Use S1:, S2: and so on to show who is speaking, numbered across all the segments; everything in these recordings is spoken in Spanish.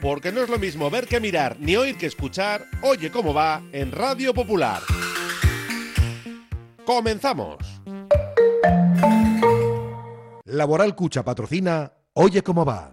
S1: Porque no es lo mismo ver que mirar, ni oír que escuchar. Oye cómo va en Radio Popular. Comenzamos.
S2: Laboral Cucha patrocina Oye cómo va.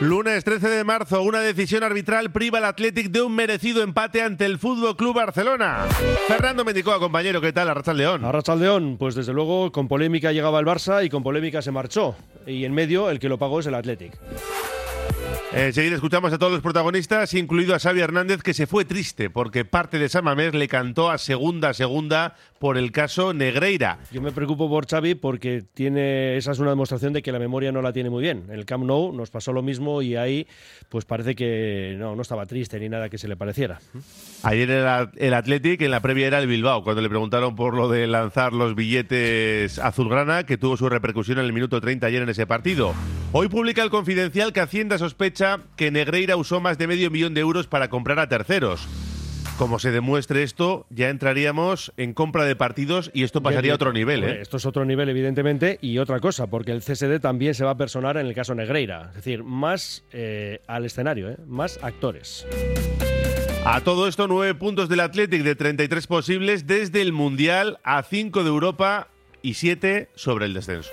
S1: Lunes 13 de marzo, una decisión arbitral priva al Athletic de un merecido empate ante el Fútbol Club Barcelona. Fernando Mendicoa, compañero, ¿qué tal? Arracha León.
S3: Arracha León, pues desde luego con polémica llegaba el Barça y con polémica se marchó. Y en medio el que lo pagó es el Athletic.
S1: Enseguida escuchamos a todos los protagonistas, incluido a Xavi Hernández, que se fue triste porque parte de San Mamés le cantó a segunda a segunda por el caso Negreira.
S3: Yo me preocupo por Xavi porque tiene esa es una demostración de que la memoria no la tiene muy bien. En el Camp Nou nos pasó lo mismo y ahí pues parece que no, no estaba triste ni nada que se le pareciera.
S1: Ayer era el Athletic, en la previa era el Bilbao, cuando le preguntaron por lo de lanzar los billetes azulgrana, que tuvo su repercusión en el minuto 30 ayer en ese partido. Hoy publica el Confidencial que Hacienda sospecha que Negreira usó más de medio millón de euros para comprar a terceros. Como se demuestre esto, ya entraríamos en compra de partidos y esto pasaría a otro nivel. ¿eh?
S3: Esto es otro nivel, evidentemente, y otra cosa, porque el CSD también se va a personar en el caso Negreira. Es decir, más eh, al escenario, ¿eh? más actores.
S1: A todo esto, nueve puntos del Athletic de 33 posibles desde el Mundial a 5 de Europa y 7 sobre el descenso.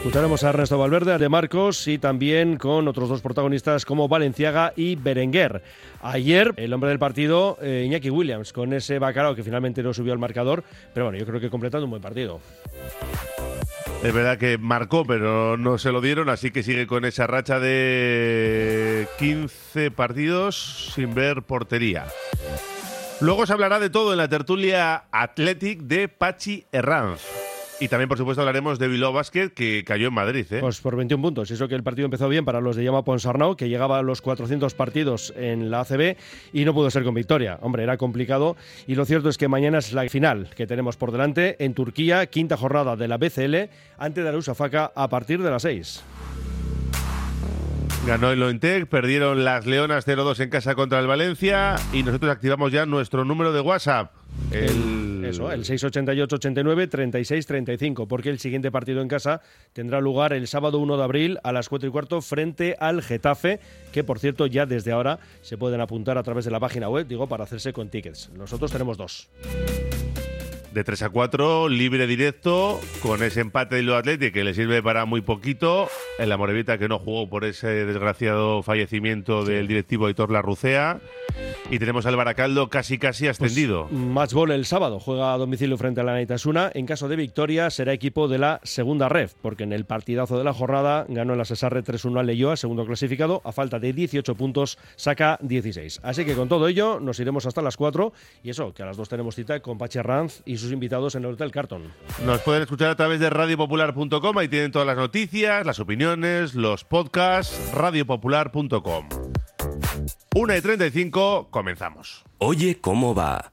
S3: Escucharemos a Ernesto Valverde, a De Marcos y también con otros dos protagonistas como Valenciaga y Berenguer. Ayer, el hombre del partido, eh, Iñaki Williams, con ese bacalao que finalmente no subió al marcador, pero bueno, yo creo que completando un buen partido.
S1: Es verdad que marcó, pero no se lo dieron, así que sigue con esa racha de 15 partidos sin ver portería. Luego se hablará de todo en la tertulia Athletic de Pachi Herranz. Y también, por supuesto, hablaremos de Bilbao Basket, que cayó en Madrid. ¿eh?
S3: Pues por 21 puntos. Eso que el partido empezó bien para los de Llama Ponsarnau, que llegaba a los 400 partidos en la ACB y no pudo ser con victoria. Hombre, era complicado. Y lo cierto es que mañana es la final que tenemos por delante en Turquía, quinta jornada de la BCL, ante Darusafaka a partir de las 6.
S1: Ganó el Lointec, perdieron las Leonas 0-2 en casa contra el Valencia y nosotros activamos ya nuestro número de WhatsApp. El...
S3: Eso, el 688-89-36-35, porque el siguiente partido en casa tendrá lugar el sábado 1 de abril a las 4 y cuarto frente al Getafe, que por cierto ya desde ahora se pueden apuntar a través de la página web, digo, para hacerse con tickets. Nosotros tenemos dos.
S1: De 3 a 4, libre directo, con ese empate de lo Athletic que le sirve para muy poquito. En la Morevita que no jugó por ese desgraciado fallecimiento del directivo Aitor Larrucea. Y tenemos al Baracaldo casi casi ascendido.
S3: Pues, match ball el sábado, juega a domicilio frente a la Naitasuna. En caso de victoria será equipo de la segunda ref, porque en el partidazo de la jornada ganó el Asesarre 3-1 al Leyoa, segundo clasificado. A falta de 18 puntos saca 16. Así que con todo ello nos iremos hasta las 4 y eso, que a las 2 tenemos cita con Pache Ranz y sus invitados en el Hotel Carton.
S1: Nos pueden escuchar a través de radiopopular.com, ahí tienen todas las noticias, las opiniones, los podcasts, radiopopular.com. 1 y 35, comenzamos.
S4: Oye cómo va.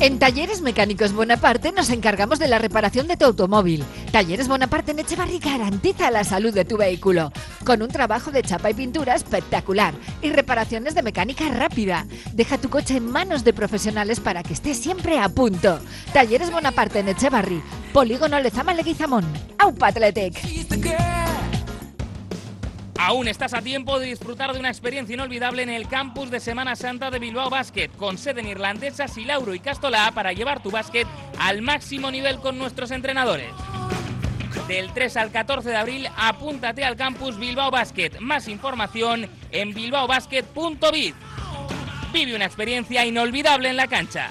S5: En Talleres Mecánicos Bonaparte nos encargamos de la reparación de tu automóvil. Talleres Bonaparte en Echevarri garantiza la salud de tu vehículo, con un trabajo de chapa y pintura espectacular y reparaciones de mecánica rápida. Deja tu coche en manos de profesionales para que esté siempre a punto. Talleres Bonaparte en Echevarri, Polígono Lezama Leguizamón. ¡Aupa Athletic!
S6: Aún estás a tiempo de disfrutar de una experiencia inolvidable en el campus de Semana Santa de Bilbao Basket, con sede en irlandesa, Silauro y Castolá para llevar tu básquet al máximo nivel con nuestros entrenadores. Del 3 al 14 de abril, apúntate al campus Bilbao Basket. Más información en bilbaobasket.bit. Vive una experiencia inolvidable en la cancha.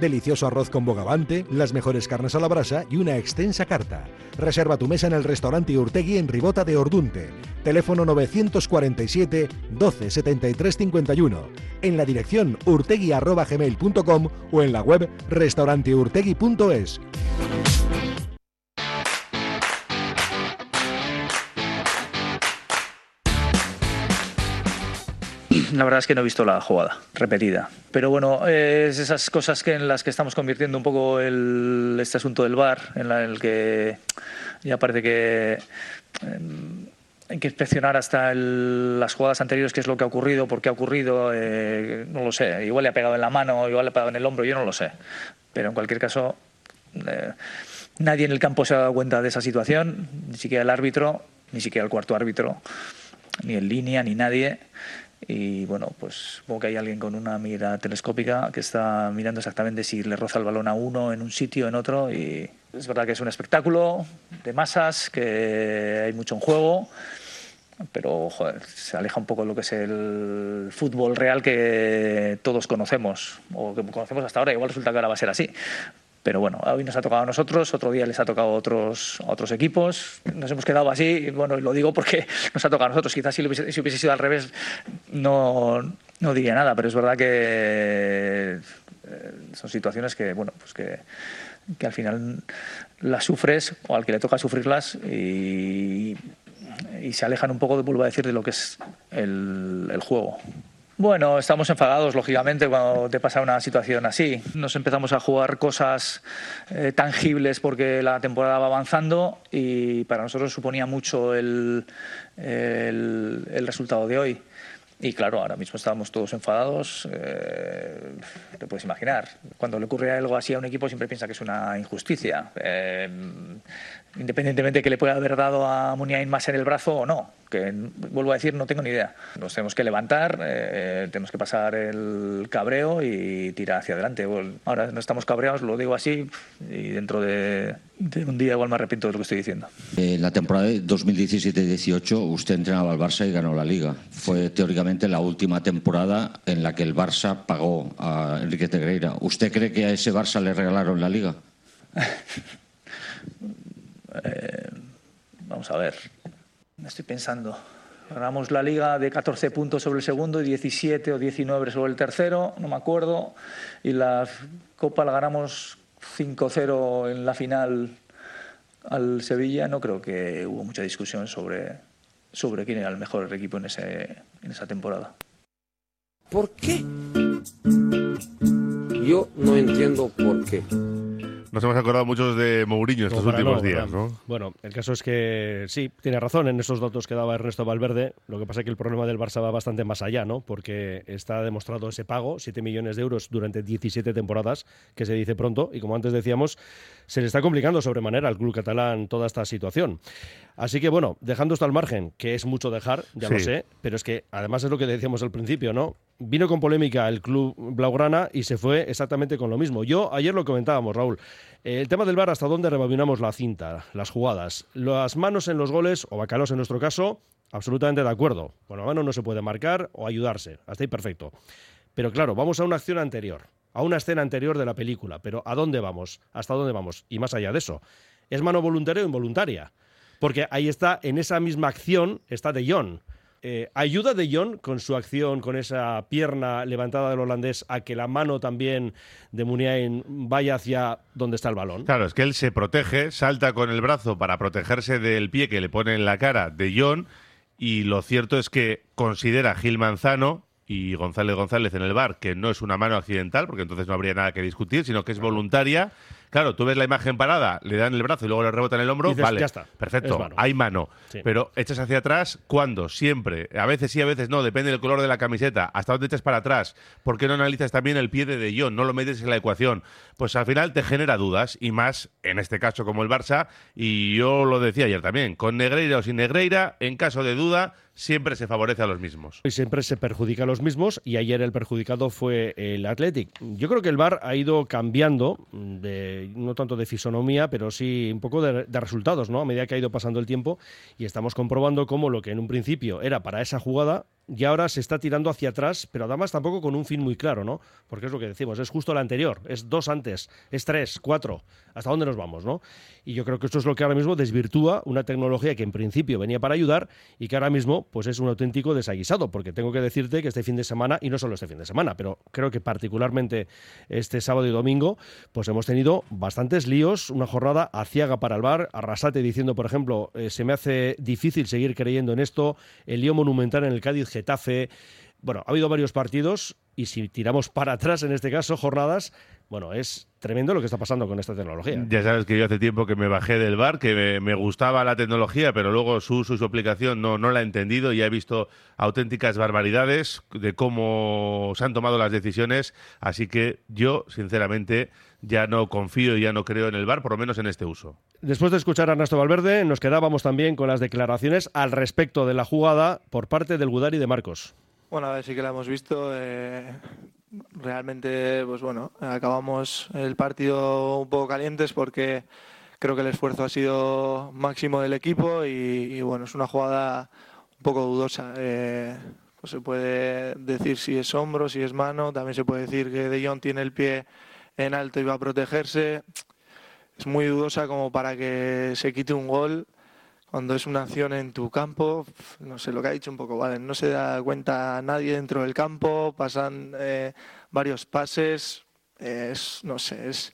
S2: Delicioso arroz con bogavante, las mejores carnes a la brasa y una extensa carta. Reserva tu mesa en el restaurante Urtegui en Ribota de Ordunte. Teléfono 947 12 73 51. En la dirección urtegui.gmail.com o en la web restauranteurtegui.es.
S7: La verdad es que no he visto la jugada repetida. Pero bueno, es esas cosas que en las que estamos convirtiendo un poco el, este asunto del bar, en la, el que ya parece que eh, hay que inspeccionar hasta el, las jugadas anteriores qué es lo que ha ocurrido, por qué ha ocurrido, eh, no lo sé. Igual le ha pegado en la mano, igual le ha pegado en el hombro, yo no lo sé. Pero en cualquier caso, eh, nadie en el campo se ha dado cuenta de esa situación, ni siquiera el árbitro, ni siquiera el cuarto árbitro, ni en línea, ni nadie y bueno, pues supongo que hay alguien con una mira telescópica que está mirando exactamente si le roza el balón a uno en un sitio, en otro y es verdad que es un espectáculo de masas, que hay mucho en juego, pero joder, se aleja un poco de lo que es el fútbol real que todos conocemos o que conocemos hasta ahora, igual resulta que ahora va a ser así. Pero bueno, hoy nos ha tocado a nosotros, otro día les ha tocado a otros, otros equipos. Nos hemos quedado así, bueno, lo digo porque nos ha tocado a nosotros. Quizás si, hubiese, si hubiese sido al revés no, no diría nada, pero es verdad que eh, son situaciones que, bueno, pues que, que al final las sufres o al que le toca sufrirlas y, y se alejan un poco, vuelvo a decir, de lo que es el juego. Bueno, estamos enfadados, lógicamente, cuando te pasa una situación así. Nos empezamos a jugar cosas eh, tangibles porque la temporada va avanzando y para nosotros suponía mucho el, el, resultado de hoy. Y claro, ahora mismo estamos todos enfadados, eh, te puedes imaginar. Cuando le ocurre algo así a un equipo siempre piensa que es una injusticia. Eh, independientemente de que le pueda haber dado a Muniain más en el brazo o no, que vuelvo a decir, no tengo ni idea. Nos tenemos que levantar, eh, tenemos que pasar el cabreo y tirar hacia adelante. Ahora no estamos cabreados, lo digo así, y dentro de, de un día igual me arrepiento de lo que estoy diciendo.
S8: En la temporada de 2017-18 usted entrenaba al Barça y ganó la Liga. Fue teóricamente la última temporada en la que el Barça pagó a Enrique Tegreira. ¿Usted cree que a ese Barça le regalaron la Liga?
S7: Eh, vamos a ver, estoy pensando. Ganamos la liga de 14 puntos sobre el segundo y 17 o 19 sobre el tercero, no me acuerdo. Y la Copa la ganamos 5-0 en la final al Sevilla. No creo que hubo mucha discusión sobre, sobre quién era el mejor equipo en, ese, en esa temporada.
S9: ¿Por qué? Yo no entiendo por qué.
S1: Nos hemos acordado muchos de Mourinho estos últimos
S3: no,
S1: días. ¿no?
S3: Bueno, el caso es que sí, tiene razón en esos datos que daba Ernesto Valverde. Lo que pasa es que el problema del Barça va bastante más allá, ¿no? Porque está demostrado ese pago, 7 millones de euros durante 17 temporadas, que se dice pronto, y como antes decíamos, se le está complicando sobremanera al club catalán toda esta situación. Así que bueno, dejando esto al margen, que es mucho dejar, ya lo sé, pero es que además es lo que decíamos al principio, ¿no? Vino con polémica el club Blaugrana y se fue exactamente con lo mismo. Yo ayer lo comentábamos, Raúl. Eh, El tema del bar, hasta dónde rebobinamos la cinta, las jugadas. Las manos en los goles, o bacalos en nuestro caso, absolutamente de acuerdo. Con la mano no se puede marcar o ayudarse. Hasta ahí perfecto. Pero claro, vamos a una acción anterior, a una escena anterior de la película. Pero ¿a dónde vamos? ¿Hasta dónde vamos? Y más allá de eso. ¿Es mano voluntaria o involuntaria? Porque ahí está, en esa misma acción, está De Jong. Eh, ¿Ayuda De Jong con su acción, con esa pierna levantada del holandés, a que la mano también de Muniain vaya hacia donde está el balón?
S1: Claro, es que él se protege, salta con el brazo para protegerse del pie que le pone en la cara de John y lo cierto es que considera Gil Manzano y González González en el bar que no es una mano accidental, porque entonces no habría nada que discutir, sino que es voluntaria. Claro, tú ves la imagen parada, le dan el brazo y luego le rebotan el hombro,
S3: Dices,
S1: vale,
S3: ya está,
S1: perfecto,
S3: es mano.
S1: hay mano.
S3: Sí.
S1: Pero echas hacia atrás, ¿cuándo? Siempre. A veces sí, a veces no, depende del color de la camiseta. ¿Hasta dónde echas para atrás? ¿Por qué no analizas también el pie de De Jong? No lo metes en la ecuación. Pues al final te genera dudas, y más en este caso como el Barça, y yo lo decía ayer también, con Negreira o sin Negreira, en caso de duda, siempre se favorece a los mismos.
S3: Y siempre se perjudica a los mismos y ayer el perjudicado fue el Athletic. Yo creo que el VAR ha ido cambiando, de, no tanto de fisonomía, pero sí un poco de, de resultados, ¿no? A medida que ha ido pasando el tiempo y estamos comprobando cómo lo que en un principio era para esa jugada y ahora se está tirando hacia atrás, pero además tampoco con un fin muy claro, ¿no? Porque es lo que decimos, es justo la anterior, es dos antes, es tres, cuatro, ¿hasta dónde nos vamos, no? Y yo creo que esto es lo que ahora mismo desvirtúa una tecnología que en principio venía para ayudar y que ahora mismo pues es un auténtico desaguisado, porque tengo que decirte que este fin de semana, y no solo este fin de semana, pero creo que particularmente este sábado y domingo, pues hemos tenido bastantes líos, una jornada aciaga para el bar, Arrasate diciendo, por ejemplo, eh, se me hace difícil seguir creyendo en esto, el lío monumental en el Cádiz Getafe. Bueno, ha habido varios partidos y si tiramos para atrás en este caso, jornadas, bueno, es tremendo lo que está pasando con esta tecnología.
S1: Ya sabes que yo hace tiempo que me bajé del bar, que me, me gustaba la tecnología, pero luego su uso y su aplicación no, no la he entendido y he visto auténticas barbaridades de cómo se han tomado las decisiones. Así que yo, sinceramente, ya no confío y ya no creo en el bar, por lo menos en este uso.
S3: Después de escuchar a Ernesto Valverde, nos quedábamos también con las declaraciones al respecto de la jugada por parte del Gudari de Marcos.
S10: Bueno, a ver, sí que la hemos visto. eh, realmente, pues bueno, acabamos el partido un poco calientes porque creo que el esfuerzo ha sido máximo del equipo y, bueno, es una jugada un poco dudosa. eh, pues se puede decir si es hombro, si es mano, también se puede decir que De Jong tiene el pie en alto y va a protegerse. Es muy dudosa como para que se quite un gol cuando es una acción en tu campo, no sé lo que ha dicho un poco, vale, no se da cuenta nadie dentro del campo, pasan eh, varios pases, es, no sé, es,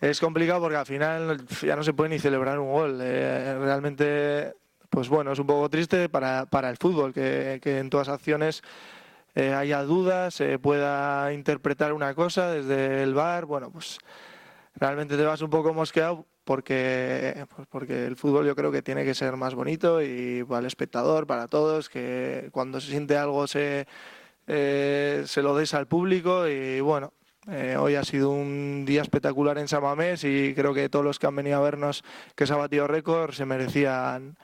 S10: es complicado porque al final ya no se puede ni celebrar un gol. eh, realmente, pues bueno, es un poco triste para, para el fútbol, que, que en todas acciones eh, haya dudas, se pueda interpretar una cosa desde el bar, bueno, pues realmente te vas un poco mosqueado porque, pues porque el fútbol yo creo que tiene que ser más bonito y para el espectador, para todos, que cuando se siente algo se, eh, se lo des al público y bueno, eh, hoy ha sido un día espectacular en San Mamés y creo que todos los que han venido a vernos que se ha batido récord se merecían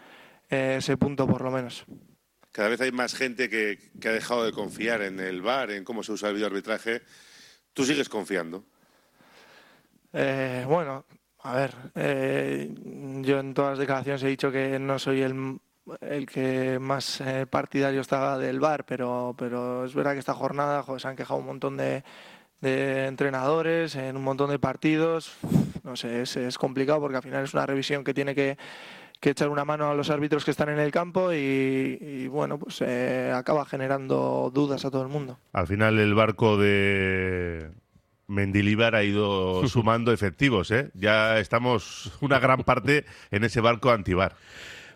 S10: eh, ese punto por lo menos.
S1: Cada vez hay más gente que, que ha dejado de confiar en el bar, en cómo se usa el videoarbitraje. ¿Tú sigues confiando?
S10: Eh, bueno, a ver, eh, yo en todas las declaraciones he dicho que no soy el, el que más eh, partidario estaba del bar, pero, pero es verdad que esta jornada joder, se han quejado un montón de, de entrenadores en un montón de partidos. No sé, es, es complicado porque al final es una revisión que tiene que, que echar una mano a los árbitros que están en el campo y, y, bueno, pues eh, acaba generando dudas a todo el mundo.
S1: Al final el barco de Mendilibar ha ido sumando efectivos, ¿eh? Ya estamos una gran parte en ese barco antibar.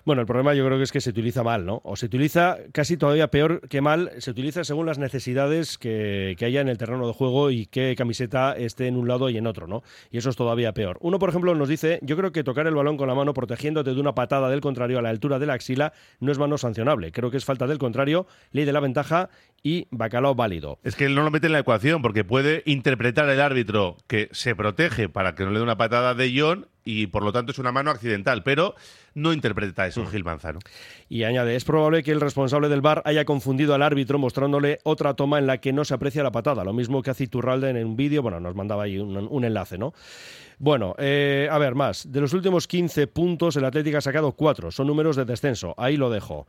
S3: Bueno, el problema yo creo que es que se utiliza mal, ¿no? O se utiliza casi todavía peor que mal, se utiliza según las necesidades que, que, haya en el terreno de juego y qué camiseta esté en un lado y en otro, ¿no? Y eso es todavía peor. Uno, por ejemplo, nos dice, yo creo que tocar el balón con la mano protegiéndote de una patada del contrario a la altura de la axila no es mano sancionable. Creo que es falta del contrario, ley de la ventaja y bacalao válido.
S1: Es que no lo mete en la ecuación porque puede interpretar el árbitro que se protege para que no le dé una patada de John y por lo tanto es una mano accidental, pero no interpreta eso Gil Manzano.
S3: Y añade, es probable que el responsable del bar haya confundido al árbitro mostrándole otra toma en la que no se aprecia la patada, lo mismo que hace Iturralde en un vídeo, bueno, nos mandaba ahí un, un enlace, ¿no? Bueno, eh, a ver, más. De los últimos 15 puntos, el Atlético ha sacado 4, son números de descenso, ahí lo dejo.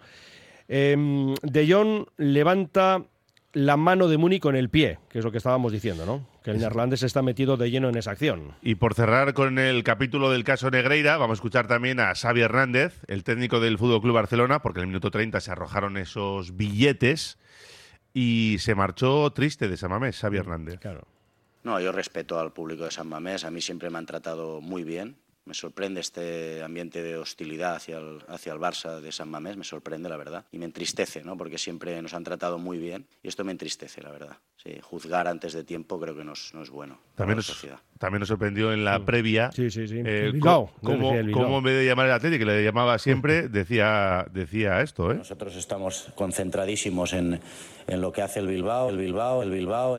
S3: Eh, de Jong levanta la mano de Muni con el pie, que es lo que estábamos diciendo, ¿no? Que el neerlandés está metido de lleno en esa acción.
S1: Y por cerrar con el capítulo del caso Negreira, vamos a escuchar también a Xavi Hernández, el técnico del Fútbol Club Barcelona, porque en el minuto 30 se arrojaron esos billetes y se marchó triste de San Mamés, Xavi Hernández.
S3: Claro.
S11: No, yo respeto al público de San Mamés, a mí siempre me han tratado muy bien, Me sorprende este ambiente de hostilidad hacia el, hacia el Barça de San Mamés, me sorprende la verdad. Y me entristece, ¿no? porque siempre nos han tratado muy bien y esto me entristece, la verdad. Sí, juzgar antes de tiempo creo que no es, no es bueno.
S1: También nos, también nos sorprendió en la previa
S3: Sí, sí, sí.
S1: eh, cómo,
S3: Bilbao.
S1: cómo en vez de llamar el Atlético, que le llamaba siempre, decía, decía esto. ¿eh?
S11: Nosotros estamos concentradísimos en, en lo que hace el Bilbao, el Bilbao, el Bilbao.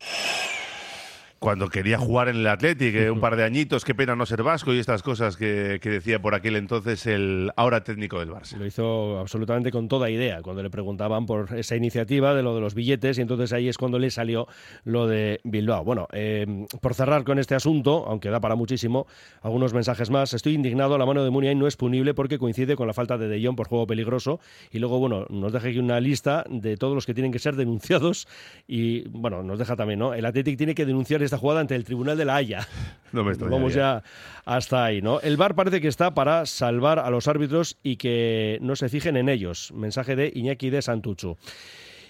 S1: Cuando quería jugar en el Atlético, eh, un par de añitos, qué pena no ser vasco y estas cosas que, que decía por aquel entonces el ahora técnico del Barça.
S3: Lo hizo absolutamente con toda idea cuando le preguntaban por esa iniciativa de lo de los billetes y entonces ahí es cuando le salió lo de Bilbao. Bueno, eh, por cerrar con este asunto, aunque da para muchísimo, algunos mensajes más. Estoy indignado, la mano de Muniain no es punible porque coincide con la falta de De Jong por juego peligroso y luego, bueno, nos deja aquí una lista de todos los que tienen que ser denunciados y, bueno, nos deja también, ¿no? El Athletic tiene que denunciar esta jugada ante el Tribunal de la Haya.
S1: No me extrañaría.
S3: Vamos ya hasta ahí, ¿no? El VAR parece que está para salvar a los árbitros y que no se fijen en ellos. Mensaje de Iñaki de Santuchu.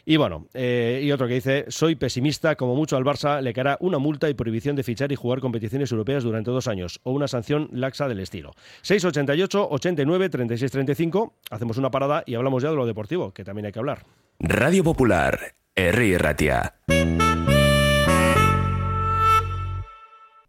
S3: Y bueno, eh, y otro que dice, soy pesimista, como mucho al Barça le caerá una multa y prohibición de fichar y jugar competiciones europeas durante dos años, o una sanción laxa del estilo. 688, 89, 36, 35, hacemos una parada y hablamos ya de lo deportivo, que también hay que hablar.
S4: Radio Popular, Herri Ratia.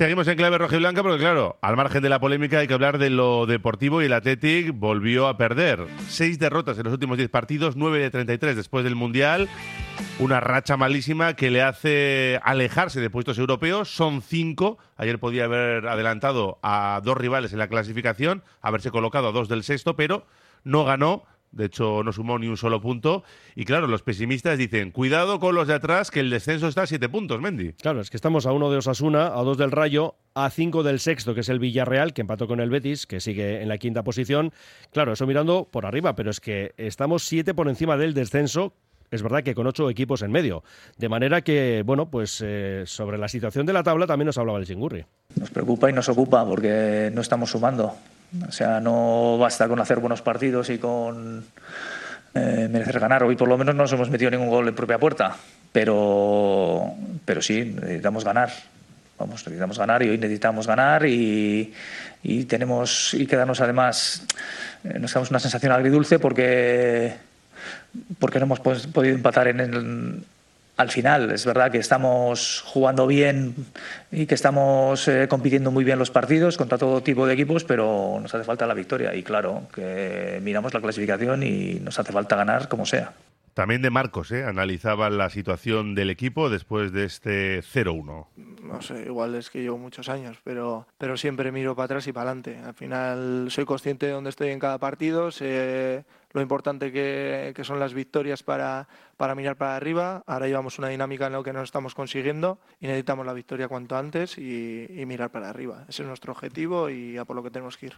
S1: Seguimos en clave roja y blanca porque, claro, al margen de la polémica hay que hablar de lo deportivo y el Athletic volvió a perder. Seis derrotas en los últimos diez partidos, nueve de 33 después del Mundial. Una racha malísima que le hace alejarse de puestos europeos. Son cinco. Ayer podía haber adelantado a dos rivales en la clasificación, haberse colocado a dos del sexto, pero no ganó. De hecho, no sumó ni un solo punto. Y claro, los pesimistas dicen, cuidado con los de atrás, que el descenso está a siete puntos, Mendy.
S3: Claro, es que estamos a uno de Osasuna, a dos del Rayo, a cinco del sexto, que es el Villarreal, que empató con el Betis, que sigue en la quinta posición. Claro, eso mirando por arriba, pero es que estamos siete por encima del descenso. Es verdad que con ocho equipos en medio. De manera que, bueno, pues eh, sobre la situación de la tabla también nos hablaba el Chingurri.
S7: Nos preocupa y nos ocupa porque no estamos sumando. O sea, no basta con hacer buenos partidos y con eh, merecer ganar. Hoy por lo menos no nos hemos metido ningún gol en propia puerta, pero, pero sí, necesitamos ganar. Vamos, necesitamos ganar y hoy necesitamos ganar y, tenemos y quedarnos además, eh, nos damos una sensación agridulce porque, porque no hemos pues, podido empatar en el, al final es verdad que estamos jugando bien y que estamos eh, compitiendo muy bien los partidos contra todo tipo de equipos, pero nos hace falta la victoria. Y claro, que miramos la clasificación y nos hace falta ganar como sea.
S1: También de Marcos, ¿eh? analizaba la situación del equipo después de este 0-1.
S10: No sé, igual es que llevo muchos años, pero, pero siempre miro para atrás y para adelante. Al final soy consciente de dónde estoy en cada partido, sé lo importante que, son las victorias para, para mirar para arriba. Ahora llevamos una dinámica en la que no estamos consiguiendo y necesitamos la victoria cuanto antes y, y mirar para arriba. Ese es nuestro objetivo y a por lo que tenemos que ir.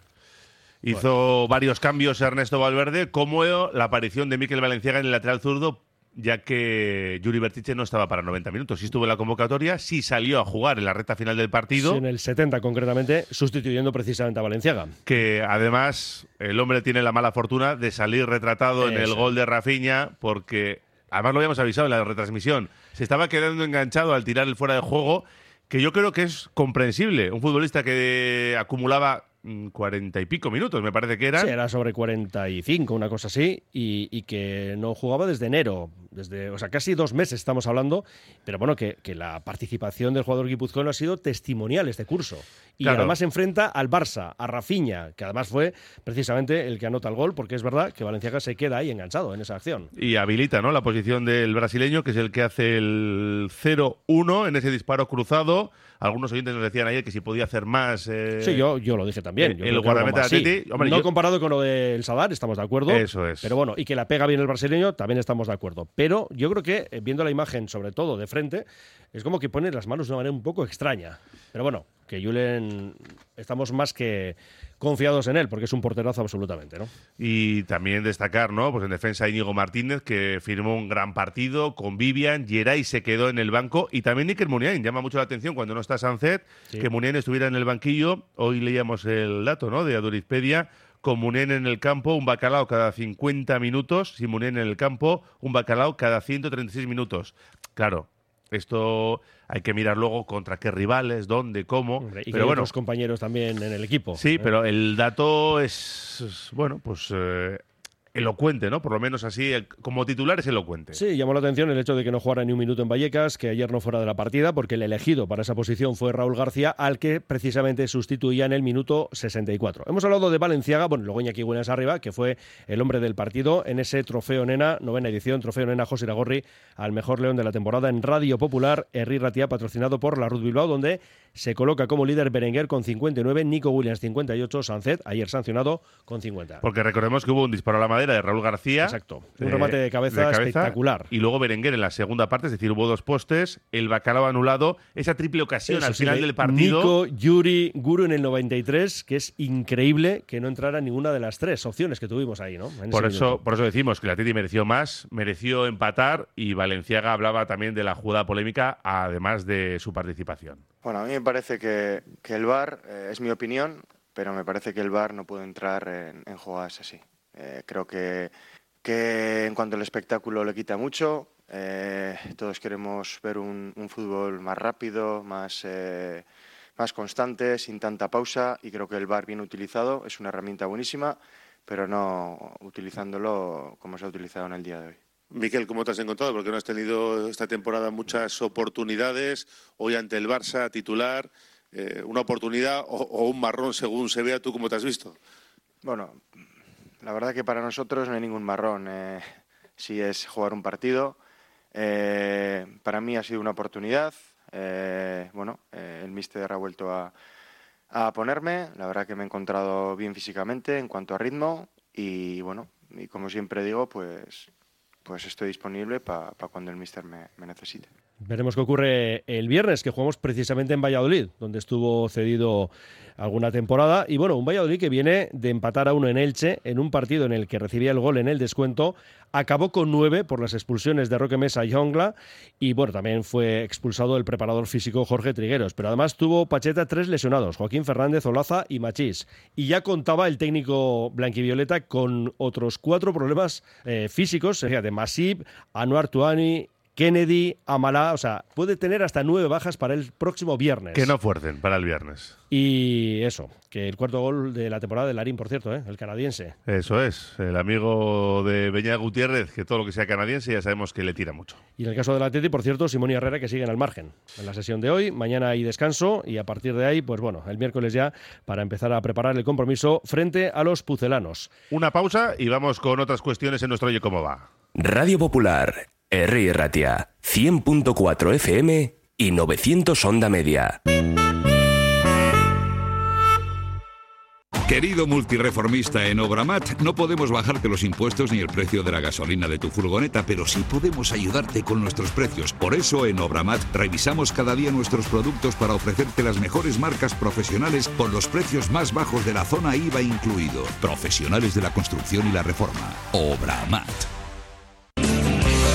S1: Hizo varios cambios Ernesto Valverde, como la aparición de Miquel Valenciaga en el lateral zurdo, ya que Yuri Bertiche no estaba para 90 minutos. Sí estuvo en la convocatoria, sí salió a jugar en la recta final del partido.
S3: Sí, en el 70 concretamente, sustituyendo precisamente a Valenciaga.
S1: Que además el hombre tiene la mala fortuna de salir retratado en el gol de Rafinha, porque además lo habíamos avisado en la retransmisión. Se estaba quedando enganchado al tirar el fuera de juego, que yo creo que es comprensible. Un futbolista que acumulaba cuarenta y pico minutos, me parece que era.
S3: Sí, era sobre 45, una cosa así, y, y, que no jugaba desde enero, desde, o sea, casi dos meses estamos hablando, pero bueno, que, que la participación del jugador guipuzcoano ha sido testimonial este curso. Y
S1: Claro.
S3: además enfrenta al Barça, a Rafinha, que además fue precisamente el que anota el gol, porque es verdad que Valenciaga se queda ahí enganchado en esa acción.
S1: Y habilita ¿no? la posición del brasileño, que es el que hace el 0-1 en ese disparo cruzado. Algunos oyentes nos decían ayer que si podía hacer más. eh,
S3: Sí, yo, yo lo dije también.
S1: El-
S3: Yo
S1: el guardameta de
S3: sí.
S1: Hombre,
S3: no
S1: yo-
S3: comparado con lo del Sadar, estamos de acuerdo.
S1: Eso es.
S3: Pero bueno, y que la pega bien el brasileño, también estamos de acuerdo. Pero yo creo que, eh, viendo la imagen, sobre todo de frente, es como que pone las manos de una manera un poco extraña. Pero bueno, que Julen estamos más que confiados en él, porque es un porterazo absolutamente, ¿no?
S1: Y también destacar, ¿no? Pues en defensa Íñigo Martínez, que firmó un gran partido con Vivian, Geray se quedó en el banco y también Níker Muniain. Llama mucho la atención cuando no está Sancet,
S3: Sí.
S1: que Muniain estuviera en el banquillo. Hoy leíamos el dato, ¿no? De Adurizpedia. Con Muniain en el campo, un bacalao cada 50 minutos. Sin Muniain en el campo, un bacalao cada 136 minutos. Claro, esto hay que mirar luego contra qué rivales, dónde, cómo.
S3: Hombre, y
S1: pero bueno,
S3: otros compañeros también en el equipo.
S1: Sí,
S3: ¿eh?
S1: pero el dato es, es, bueno, pues eh, elocuente, ¿no? Por lo menos así, como titular es elocuente.
S3: Sí, llamó la atención el hecho de que no jugara ni un minuto en Vallecas, que ayer no fuera de la partida, porque el elegido para esa posición fue Raúl García, al que precisamente sustituía en el minuto 64. Hemos hablado de Valenciaga, bueno, luego Iñaki Williams arriba, que fue el hombre del partido en ese Trofeo Nena, novena edición, Trofeo Nena José Iragorri, al mejor león de la temporada en Radio Popular, Herri Ratia, patrocinado por la Ruth Bilbao, donde se coloca como líder Berenguer con 59, Nico Williams 58, Sancet, ayer sancionado, con 50.
S1: Porque recordemos que hubo un disparo a la madera de Raúl García.
S3: Exacto. Un remate de cabeza espectacular.
S1: Y luego Berenguer en la segunda parte, es decir, hubo dos postes, el bacalao anulado, esa triple ocasión
S3: Eso
S1: al final
S3: de
S1: del partido.
S3: Nico, Yuri, Guru en el 93, que es increíble que no entrara ninguna de las tres opciones que tuvimos ahí, ¿no? En
S1: Por eso,
S3: minuto.
S1: por eso decimos que la Titi mereció más, mereció empatar y Valenciaga hablaba también de la jugada polémica, además de su participación.
S12: Bueno, a mí me parece que, que el VAR, eh, es mi opinión, pero me parece que el VAR no puede entrar en, en jugadas así. Eh, creo que, que en cuanto al espectáculo le quita mucho. eh, todos queremos ver un, fútbol más rápido, más, eh, más constante, sin tanta pausa, y creo que el VAR bien utilizado es una herramienta buenísima, pero no utilizándolo como se ha utilizado en el día de hoy.
S13: Miquel, ¿cómo te has encontrado? Porque no has tenido esta temporada muchas oportunidades. Hoy ante el Barça titular, eh, una oportunidad o, un marrón según se vea. ¿Tú cómo te has visto?
S12: Bueno, la verdad que para nosotros no hay ningún marrón. eh, si es jugar un partido. Eh, para mí ha sido una oportunidad. bueno, el míster ha vuelto a, a ponerme. La verdad que me he encontrado bien físicamente en cuanto a ritmo. Y bueno, y como siempre digo, pues, pues estoy disponible para cuando el míster me, me necesite.
S3: Veremos qué ocurre el viernes, que jugamos precisamente en Valladolid, donde estuvo cedido alguna temporada. Y bueno, un Valladolid que viene de empatar a uno en Elche, en un partido en el que recibía el gol en el descuento. Acabó con nueve por las expulsiones de Roque Mesa y Ongla. Y bueno, también fue expulsado el preparador físico Jorge Trigueros. Pero además tuvo Pacheta tres lesionados, Joaquín Fernández, Olaza y Machís. Y ya contaba el técnico blanquivioleta con otros cuatro problemas eh, físicos, fíjate, Masip, Anuar Tuani, Kennedy, Amalá, o sea, puede tener hasta nueve bajas para el próximo viernes.
S1: Que no fuercen para el viernes.
S3: Y eso, que el cuarto gol de la temporada de Larín, por cierto, ¿eh? el canadiense.
S1: Eso es, el amigo de Beñá Gutiérrez, que todo lo que sea canadiense ya sabemos que le tira mucho.
S3: Y en el caso del Atleti, por cierto, Simón y Herrera que siguen al margen en la sesión de hoy. Mañana hay descanso y a partir de ahí, pues bueno, el miércoles ya para empezar a preparar el compromiso frente a los pucelanos.
S1: Una pausa y vamos con otras cuestiones en nuestro Oye Cómo Va.
S4: Radio Popular, R. Ratia, 100.4 FM y 900 Onda Media.
S14: Querido multireformista en Obramat, no podemos bajarte los impuestos ni el precio de la gasolina de tu furgoneta, pero sí podemos ayudarte con nuestros precios. Por eso en Obramat revisamos cada día nuestros productos para ofrecerte las mejores marcas profesionales con los precios más bajos de la zona IVA incluido. Profesionales de la construcción y la reforma. Obramat.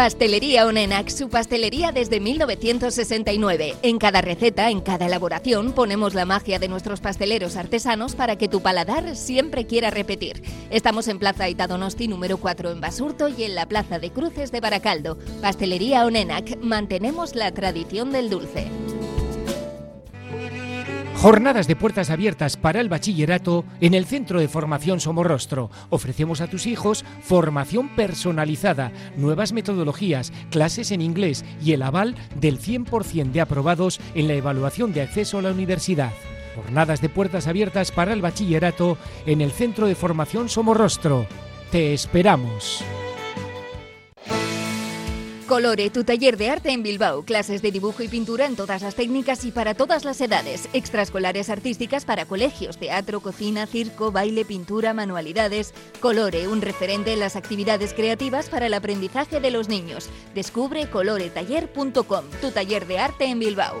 S15: Pastelería Onenac, su pastelería desde 1969. En cada receta, en cada elaboración, ponemos la magia de nuestros pasteleros artesanos para que tu paladar siempre quiera repetir. Estamos en Plaza Itadonosti número 4 en Basurto y en la Plaza de Cruces de Baracaldo. Pastelería Onenac, mantenemos la tradición del dulce.
S16: Jornadas de puertas abiertas para el bachillerato en el Centro de Formación Somorrostro. Ofrecemos a tus hijos formación personalizada, nuevas metodologías, clases en inglés y el aval del 100% de aprobados en la evaluación de acceso a la universidad. Jornadas de puertas abiertas para el bachillerato en el Centro de Formación Somorrostro. Te esperamos.
S15: Colore, tu taller de arte en Bilbao. Clases de dibujo y pintura en todas las técnicas y para todas las edades. Extraescolares artísticas para colegios, teatro, cocina, circo, baile, pintura, manualidades. Colore, un referente en las actividades creativas para el aprendizaje de los niños. Descubre coloretaller.com, tu taller de arte en Bilbao.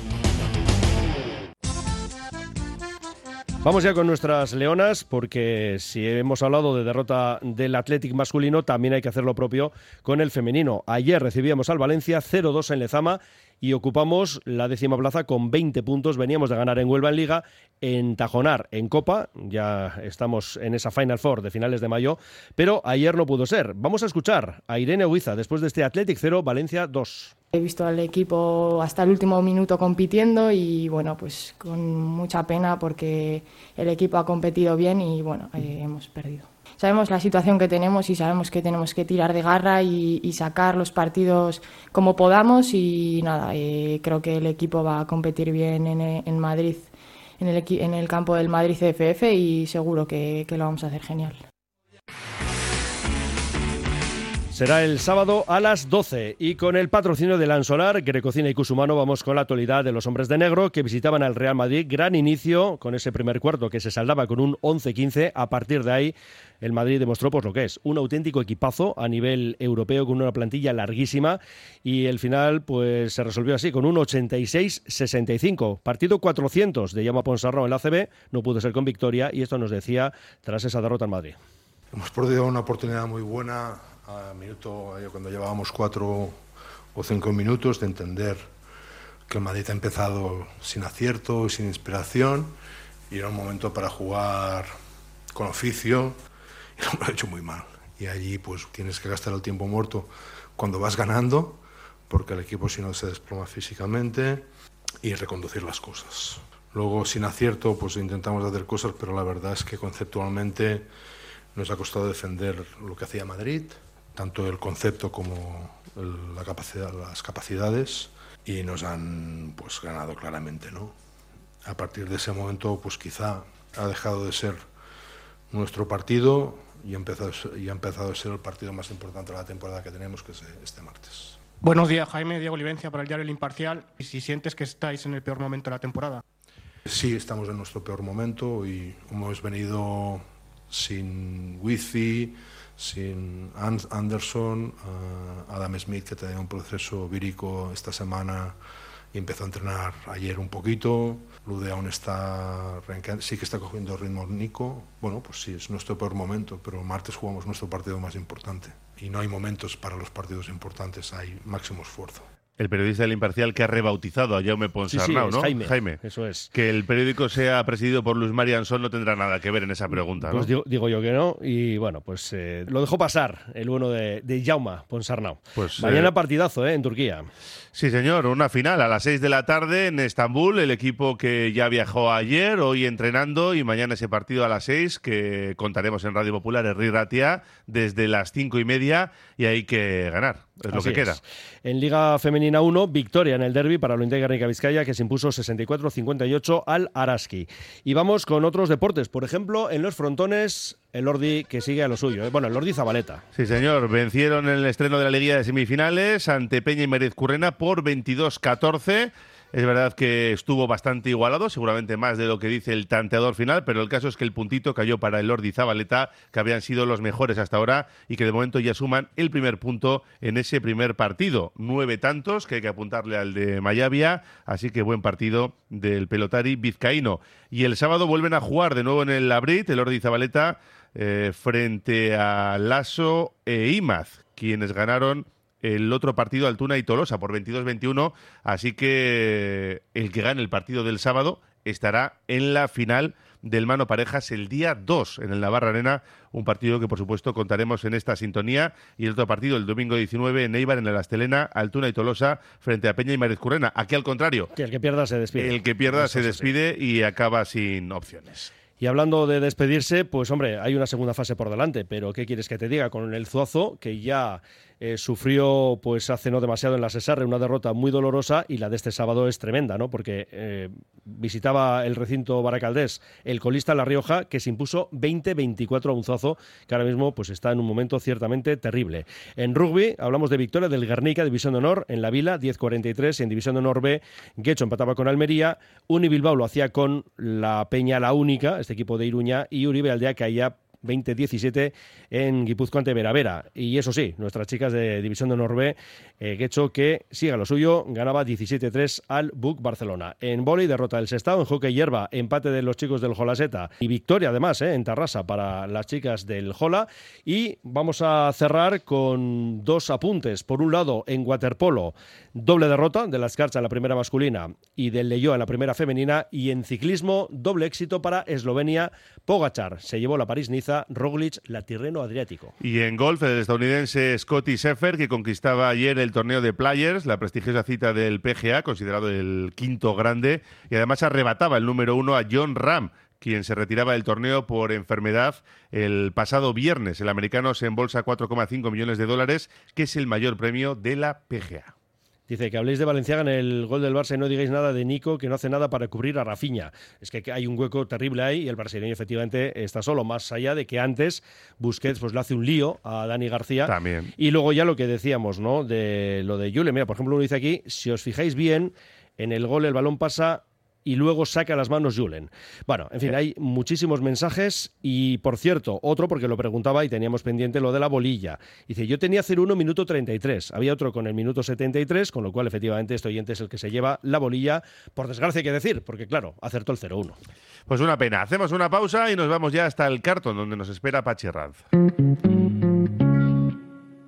S3: Vamos ya con nuestras leonas, porque si hemos hablado de derrota del Athletic masculino, también hay que hacer lo propio con el femenino. Ayer recibíamos al Valencia 0-2 en Lezama y ocupamos la décima plaza con 20 puntos. Veníamos de ganar en Huelva en Liga, en Tajonar en Copa, ya estamos en esa Final Four de finales de mayo, pero ayer no pudo ser. Vamos a escuchar a Irene Huiza después de este Athletic 0, Valencia 2.
S17: He visto al equipo hasta el último minuto compitiendo y bueno, pues con mucha pena porque el equipo ha competido bien y bueno, eh, hemos perdido. Sabemos la situación que tenemos y sabemos que tenemos que tirar de garra y, sacar los partidos como podamos y nada, eh, creo que el equipo va a competir bien en, Madrid, en el, en el, campo del Madrid CFF y seguro que lo vamos a hacer genial.
S3: Será el sábado a las 12 y con el patrocinio de Lansolar, Grecocina y Cusumano vamos con la actualidad de los hombres de negro que visitaban al Real Madrid. Gran inicio con ese primer cuarto que se saldaba con un 11-15. A partir de ahí el Madrid demostró pues lo que es, un auténtico equipazo a nivel europeo con una plantilla larguísima y el final pues se resolvió así con un 86-65. Partido 400 de Llama Ponsarro en la ACB, no pudo ser con victoria y esto nos decía tras esa derrota en Madrid.
S18: Hemos perdido una oportunidad muy buena a minuto, cuando llevábamos cuatro o cinco minutos, de entender que el Madrid ha empezado sin acierto y sin inspiración y era un momento para jugar con oficio y lo hemos hecho muy mal. Y allí pues tienes que gastar el tiempo muerto cuando vas ganando, porque el equipo si no se desploma físicamente y reconducir las cosas. Luego sin acierto pues intentamos hacer cosas, pero la verdad es que conceptualmente nos ha costado defender lo que hacía Madrid tanto el concepto como el- la capacidad, las capacidades y nos han pues ganado claramente, ¿no? A partir de ese momento, pues quizá ha dejado de ser nuestro partido y ha empezado, y ha empezado a ser el partido más importante de la temporada que tenemos, que es este martes.
S19: Buenos días, Jaime. Diego Olivencia para el diario El Imparcial. Y si sientes que estáis en el peor momento de la temporada.
S18: Sí, estamos en nuestro peor momento y hemos venido sin Wifi, sin An- Anderson, eh, Adam Smith, que tenía un proceso vírico esta semana y empezó a entrenar ayer un poquito. Lude aún está, sí que está cogiendo ritmo Nico. Bueno, pues sí, es nuestro peor momento, pero martes jugamos nuestro partido más importante. Y no hay momentos para los partidos importantes, hay máximo esfuerzo.
S1: El periodista del Imparcial que ha rebautizado a Jaume Ponsarnau,
S3: es
S1: ¿no?
S3: Jaime, eso es.
S1: Que el periódico sea presidido por Luis Marianson no tendrá nada que ver en esa pregunta, ¿no?
S3: Pues digo, digo yo que no, y bueno, pues eh, lo dejó pasar el bueno de, de Jaume Ponsarnau.
S1: Pues,
S3: Mañana
S1: eh,
S3: partidazo, ¿eh? En Turquía.
S1: Sí, señor, una final a las 6 de la tarde en Estambul, el equipo que ya viajó ayer, hoy entrenando y mañana ese partido a las 6 que contaremos en Radio Popular, Herri Ratia, desde las cinco y media y hay que ganar, es lo que queda.
S3: En Liga Femenina 1, victoria en el derby para Olympique Garnica Vizcaya, que se impuso 64-58 al Araski. Y vamos con otros deportes. Por ejemplo, en los frontones, el Lordi que sigue a lo suyo. ¿eh? Bueno, el Lordi Zabaleta.
S1: Sí, señor. Vencieron en el estreno de la Liga de Semifinales ante Peña y Mérez Currena por 22-14. Es verdad que estuvo bastante igualado, seguramente más de lo que dice el tanteador final, pero el caso es que el puntito cayó para el Lordi Zabaleta, que habían sido los mejores hasta ahora y que de momento ya suman el primer punto en ese primer partido. Nueve tantos, que hay que apuntarle al de Mayavia, así que buen partido del pelotari vizcaíno. Y el sábado vuelven a jugar de nuevo en el Labrit, el Lordi Zabaleta, eh, frente a Lasso e Imaz, quienes ganaron el otro partido Altuna y Tolosa por 22-21, así que el que gane el partido del sábado estará en la final del mano parejas el día 2 en el Navarra Arena, un partido que por supuesto contaremos en esta sintonía y el otro partido el domingo 19 en Eibar en el Astelena, Altuna y Tolosa frente a Peña y María Currena. Aquí al contrario,
S3: Que el que pierda se despide.
S1: el que pierda
S3: Eso
S1: se despide y acaba sin opciones.
S3: Y hablando de despedirse, pues hombre, hay una segunda fase por delante, pero ¿qué quieres que te diga? Con el Zuazo, que ya eh, sufrió pues hace no demasiado en la Cesarre una derrota muy dolorosa y la de este sábado es tremenda, ¿no? Porque eh, visitaba el recinto Baracaldés el colista La Rioja, que se impuso 20-24 a un Zuazo, que ahora mismo pues está en un momento ciertamente terrible. En rugby hablamos de victoria del Guernica, División de Honor, en la Vila, 10-43, y en División de Honor B, Guecho empataba con Almería, Uni Bilbao lo hacía con la Peña La Única, este equipo de Iruña, y Uribe Aldea caía 20-17 en Guipúzcoa ante Veravera. Y eso sí, nuestras chicas de División de Norbe, eh, que siga lo suyo, ganaba 17-3 al Buc Barcelona. En vóley, derrota del Sestao, en hockey hierba, empate de los chicos del Jolaseta y victoria además eh, en Tarrasa para las chicas del Jola. Y vamos a cerrar con dos apuntes. Por un lado, en waterpolo, doble derrota de la Escarcha en la primera masculina y del Leyó en la primera femenina. Y en ciclismo, doble éxito para Eslovenia. Pogachar se llevó la París-Niza, Roglic la Tirreno Adriático.
S1: Y en golf, el estadounidense Scotty Scheffler, que conquistaba ayer el torneo de Players, la prestigiosa cita del PGA, considerado el quinto grande, y además arrebataba el número uno a John Ram, quien se retiraba del torneo por enfermedad el pasado viernes. El americano se embolsa 4,5 millones de dólares, que es el mayor premio de la PGA.
S3: Dice que habléis de Valenciaga en el gol del Barça y no digáis nada de Nico, que no hace nada para cubrir a Rafiña. Es que hay un hueco terrible ahí y el brasileño efectivamente está solo, más allá de que antes Busquets pues le hace un lío a Dani García.
S1: También.
S3: Y luego ya lo que decíamos, ¿no? De lo de Yule. Mira, por ejemplo, uno dice aquí, si os fijáis bien, en el gol el balón pasa y luego saca las manos Julen. Bueno, en fin, hay muchísimos mensajes y, por cierto, otro porque lo preguntaba y teníamos pendiente lo de la bolilla. Dice, yo tenía 0-1 minuto 33, había otro con el minuto 73, con lo cual efectivamente este oyente es el que se lleva la bolilla, por desgracia hay que decir, porque claro, acertó el 0-1.
S1: Pues una pena. Hacemos una pausa y nos vamos ya hasta el cartón, donde nos espera Pachi Ranz.